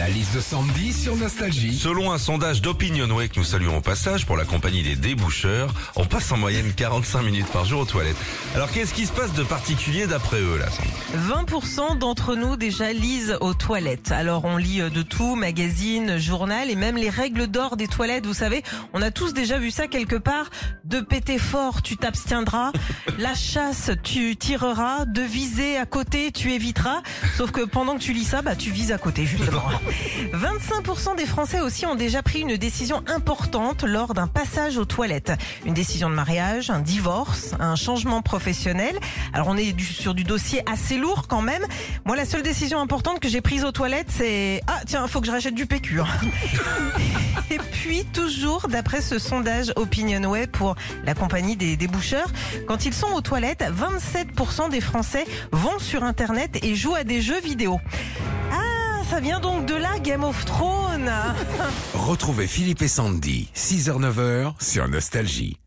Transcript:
La liste de Sandy sur Nostalgie. Selon un sondage d'Opinionway que nous saluons au passage pour la compagnie des déboucheurs, on passe en moyenne 45 minutes par jour aux toilettes. Alors qu'est-ce qui se passe de particulier d'après eux là Sandy? 20% d'entre nous déjà lisent aux toilettes. Alors on lit euh, de tout, magazine, journal et même les règles d'or des toilettes. Vous savez, on a tous déjà vu ça quelque part. De péter fort, tu t'abstiendras. La chasse, tu tireras. De viser à côté, tu éviteras. Sauf que pendant que tu lis ça, bah tu vises à côté justement. 25% des Français aussi ont déjà pris une décision importante lors d'un passage aux toilettes. Une décision de mariage, un divorce, un changement professionnel. Alors on est sur du dossier assez lourd quand même. Moi la seule décision importante que j'ai prise aux toilettes c'est ah tiens faut que je rachète du PQ. hein. Et puis toujours d'après ce sondage Opinionway pour la compagnie des déboucheurs, quand ils sont aux toilettes, 27% des Français vont sur internet et jouent à des jeux vidéo. Ça vient donc de là Game of Thrones. Retrouvez Philippe et Sandy, 6h-9h sur Nostalgie.